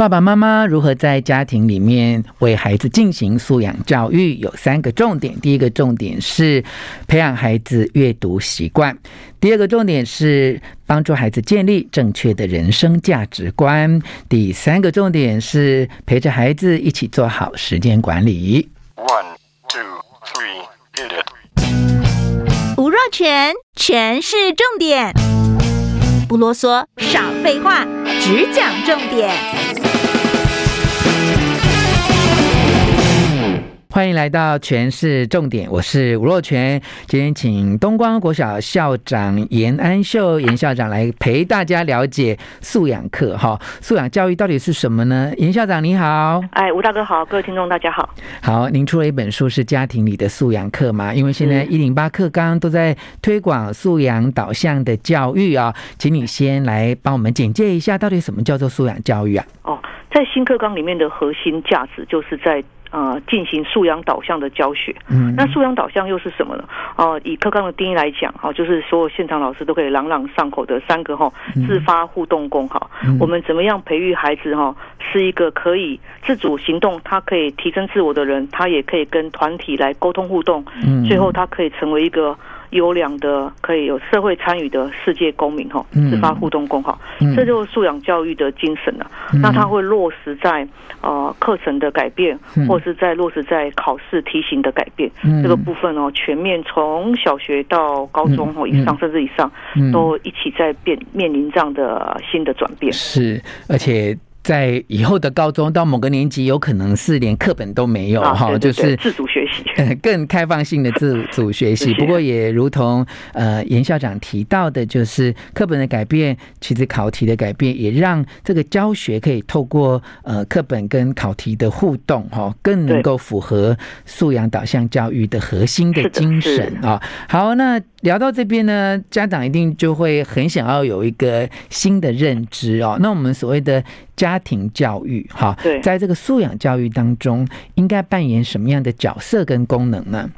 爸爸妈妈如何在家庭里面为孩子进行素养教育？有三个重点。第一个重点是培养孩子阅读习惯；第二个重点是帮助孩子建立正确的人生价值观；第三个重点是陪着孩子一起做好时间管理。One, two, three, hit it. 吴若全，全是重点，不啰嗦，少废话，只讲重点。欢迎来到全市重点，我是吴若全。今天请东光国小校长严安秀严校长来陪大家了解素养课哈。素养教育到底是什么呢？严校长你好，哎，吴大哥好，各位听众大家好。好，您出了一本书是家庭里的素养课嘛？因为现在一零八课纲都在推广素养导向的教育啊，请你先来帮我们简介一下，到底什么叫做素养教育啊？哦，在新课纲里面的核心价值就是在。呃，进行素养导向的教学。嗯，那素养导向又是什么呢？哦、呃，以课纲的定义来讲，哈，就是所有现场老师都可以朗朗上口的三个哈，自发互动共好。嗯、我们怎么样培育孩子哈，是一个可以自主行动，他可以提升自我的人，他也可以跟团体来沟通互动。嗯，最后他可以成为一个。优良的可以有社会参与的世界公民哈，自发互动共好，这就是素养教育的精神了。那它会落实在呃课程的改变，或是在落实在考试题型的改变。这个部分哦，全面从小学到高中或以上甚至以上，都一起在变面临这样的新的转变。是，而且。在以后的高中到某个年级，有可能是连课本都没有哈，就是自主学习，更开放性的自主学习。不过也如同呃严校长提到的，就是课本的改变，其实考题的改变，也让这个教学可以透过呃课本跟考题的互动哈，更能够符合素养导向教育的核心的精神啊。好，那聊到这边呢，家长一定就会很想要有一个新的认知哦。那我们所谓的。家庭教育，哈，对，在这个素养教育当中，应该扮演什么样的角色跟功能呢？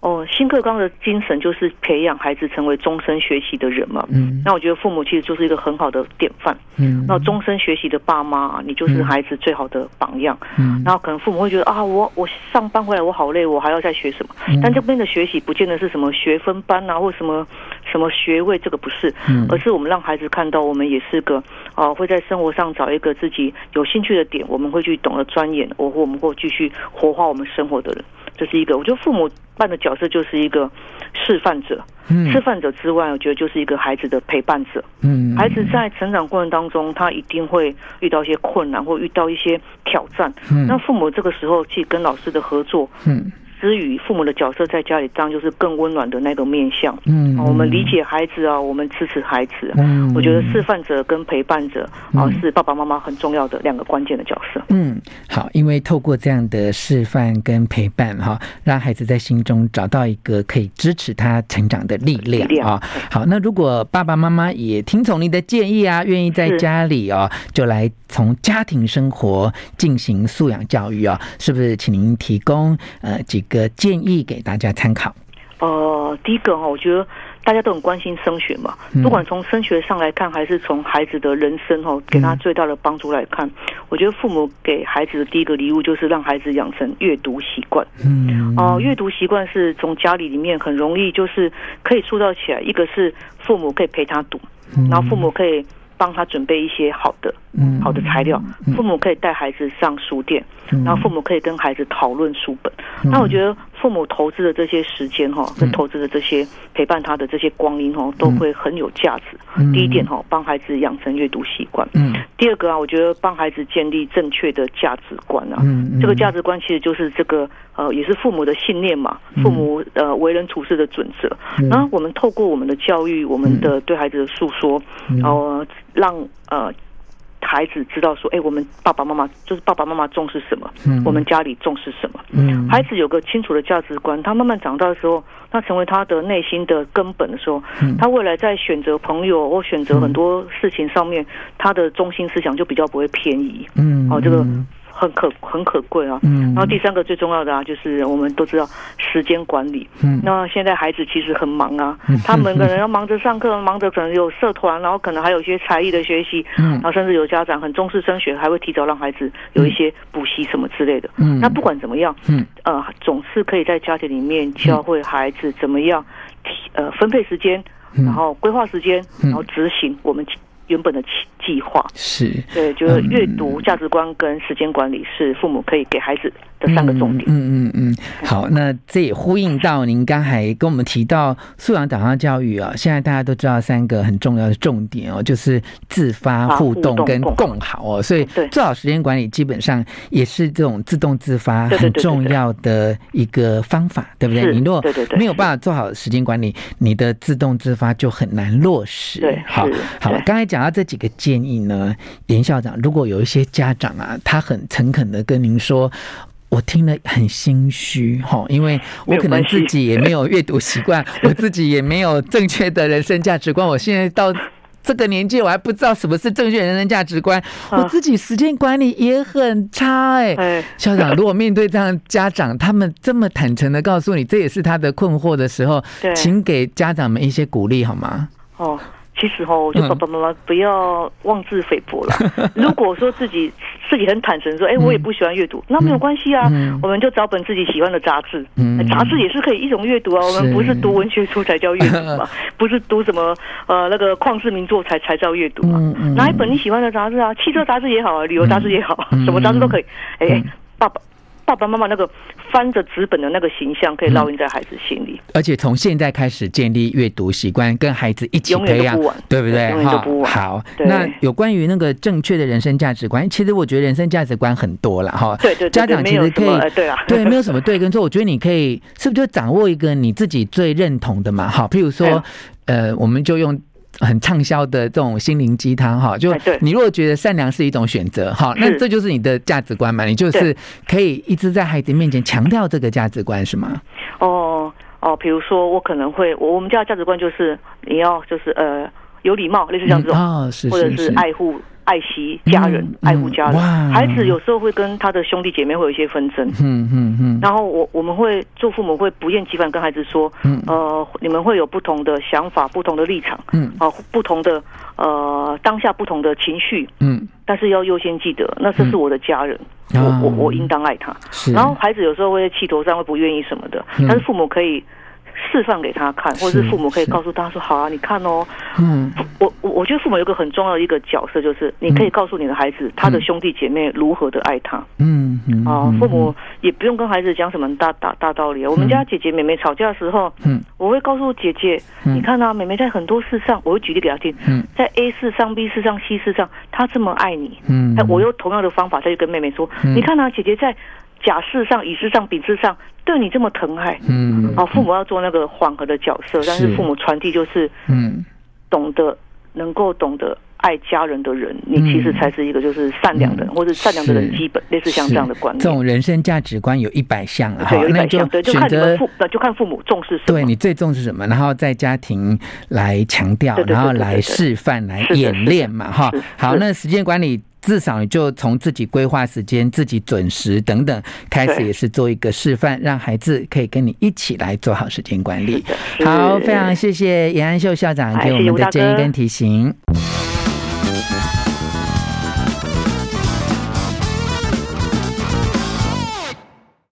哦，新课纲的精神就是培养孩子成为终身学习的人嘛。嗯，那我觉得父母其实就是一个很好的典范。嗯，那终身学习的爸妈，你就是孩子最好的榜样。嗯，然后可能父母会觉得啊，我我上班回来我好累，我还要再学什么？但这边的学习不见得是什么学分班啊，或什么什么学位，这个不是。嗯，而是我们让孩子看到，我们也是个啊，会在生活上找一个自己有兴趣的点，我们会去懂得钻研，我或我们会继续活化我们生活的人。这是一个，我觉得父母扮的角色就是一个示范者。嗯，示范者之外，我觉得就是一个孩子的陪伴者。嗯，孩子在成长过程当中，他一定会遇到一些困难，或遇到一些挑战。嗯，那父母这个时候去跟老师的合作。嗯。之余父母的角色在家里，当然就是更温暖的那个面向。嗯，我们理解孩子啊，我们支持孩子。嗯，我觉得示范者跟陪伴者啊，是爸爸妈妈很重要的两个关键的角色。嗯，好，因为透过这样的示范跟陪伴哈，让孩子在心中找到一个可以支持他成长的力量啊。好，那如果爸爸妈妈也听从您的建议啊，愿意在家里啊，就来从家庭生活进行素养教育啊，是不是？请您提供呃几个建议给大家参考。呃，第一个哈，我觉得大家都很关心升学嘛，不管从升学上来看，还是从孩子的人生哈，给他最大的帮助来看，我觉得父母给孩子的第一个礼物就是让孩子养成阅读习惯。嗯，哦，阅读习惯是从家里里面很容易就是可以塑造起来，一个是父母可以陪他读，然后父母可以。帮他准备一些好的、好的材料，父母可以带孩子上书店，然后父母可以跟孩子讨论书本。那我觉得父母投资的这些时间哈，跟投资的这些陪伴他的这些光阴哈，都会很有价值。第一点哈，帮孩子养成阅读习惯。第二个啊，我觉得帮孩子建立正确的价值观啊。这个价值观其实就是这个呃，也是父母的信念嘛，父母呃为人处事的准则。然后我们透过我们的教育，我们的对孩子的诉说，然后。让呃孩子知道说，哎，我们爸爸妈妈就是爸爸妈妈重视什么，嗯，我们家里重视什么，嗯，孩子有个清楚的价值观，他慢慢长大的时候，他成为他的内心的根本的时候，嗯，他未来在选择朋友或选择很多事情上面，他的中心思想就比较不会偏移，嗯，哦，这个。很可很可贵啊。嗯。然后第三个最重要的啊，就是我们都知道时间管理。嗯。那现在孩子其实很忙啊，他们可能要忙着上课，忙着可能有社团，然后可能还有一些才艺的学习。嗯。然后甚至有家长很重视升学，还会提早让孩子有一些补习什么之类的。嗯。那不管怎么样，嗯，呃，总是可以在家庭里面教会孩子怎么样，呃，分配时间。然后规划时间，然后执行我们原本的计计划。是对，就是阅读、价值观跟时间管理是父母可以给孩子的三个重点。嗯嗯嗯，好，那这也呼应到您刚才跟我们提到素养导向教育啊，现在大家都知道三个很重要的重点哦，就是自发、互动跟共好哦，所以做好时间管理基本上也是这种自动自发很重要的一个方法，对不对？你如果没有办法做好时间管理，你的自动自发就很难落实。对，好，好，刚才讲到这几个建议呢，严校长，如果有一些家长啊，他很诚恳的跟您说。我听了很心虚哈，因为我可能自己也没有阅读习惯，我自己也没有正确的人生价值观。我现在到这个年纪，我还不知道什么是正确人生价值观，我自己时间管理也很差哎。校长，如果面对这样家长，他们这么坦诚的告诉你，这也是他的困惑的时候，请给家长们一些鼓励好吗？哦。其实哦，我觉得爸爸妈妈不要妄自菲薄了。如果说自己自己很坦诚说，哎，我也不喜欢阅读，那没有关系啊，我们就找本自己喜欢的杂志。杂志也是可以一种阅读啊。我们不是读文学书才叫阅读嘛，不是读什么呃那个旷世名作才才叫阅读嘛。拿一本你喜欢的杂志啊，汽车杂志也好啊，旅游杂志也好，什么杂志都可以。哎，爸爸。爸爸妈妈那个翻着纸本的那个形象，可以烙印在孩子心里。嗯、而且从现在开始建立阅读习惯，跟孩子一起培养，对不对？哈，好。那有关于那个正确的人生价值观，其实我觉得人生价值观很多了哈。对对，对，家长其实可以对啊，对，没有什么对跟错。我觉得你可以是不是就掌握一个你自己最认同的嘛？哈，譬如说，呃，我们就用。很畅销的这种心灵鸡汤哈，就你如果觉得善良是一种选择哈，那这就是你的价值观嘛，你就是可以一直在孩子面前强调这个价值观是吗？哦哦，比如说我可能会，我我们家的价值观就是你要就是呃有礼貌，类似这样子，哦，是或者是爱护。爱惜家人，爱护家人。孩子有时候会跟他的兄弟姐妹会有一些纷争。嗯嗯嗯。然后我我们会做父母会不厌其烦跟孩子说，呃，你们会有不同的想法，不同的立场。嗯。啊，不同的呃当下不同的情绪。嗯。但是要优先记得，那这是我的家人，我我我应当爱他。是。然后孩子有时候会气头上会不愿意什么的，但是父母可以。示范给他看，或者是父母可以告诉他说：“好啊，你看哦。”嗯，我我我觉得父母有个很重要的一个角色，就是你可以告诉你的孩子，他的兄弟姐妹如何的爱他。嗯嗯。啊，父母也不用跟孩子讲什么大大大道理。我们家姐姐妹妹吵架的时候，嗯，我会告诉姐姐：“你看啊，妹妹在很多事上，我会举例给她听。嗯，在 A 事上、B 事上、C 事上，她这么爱你。嗯，我用同样的方法再去跟妹妹说：你看啊，姐姐在。”甲事上、乙事上、丙事上，对你这么疼爱，嗯，啊，父母要做那个缓和的角色，但是。父母传递就是，嗯，懂得能够懂得爱家人的人，你其实才是一个就是善良的人，或者善良的人基本类似像这样的观念。这种人生价值观有一百项啊，对，有一百项，对，就看你们父，就看父母重视什么，对你最重视什么，然后在家庭来强调，然后来示范、来演练嘛，哈。好，那时间管理。至少你就从自己规划时间、自己准时等等开始，也是做一个示范，让孩子可以跟你一起来做好时间管理。好，非常谢谢严安秀校长给我们的建议跟提醒。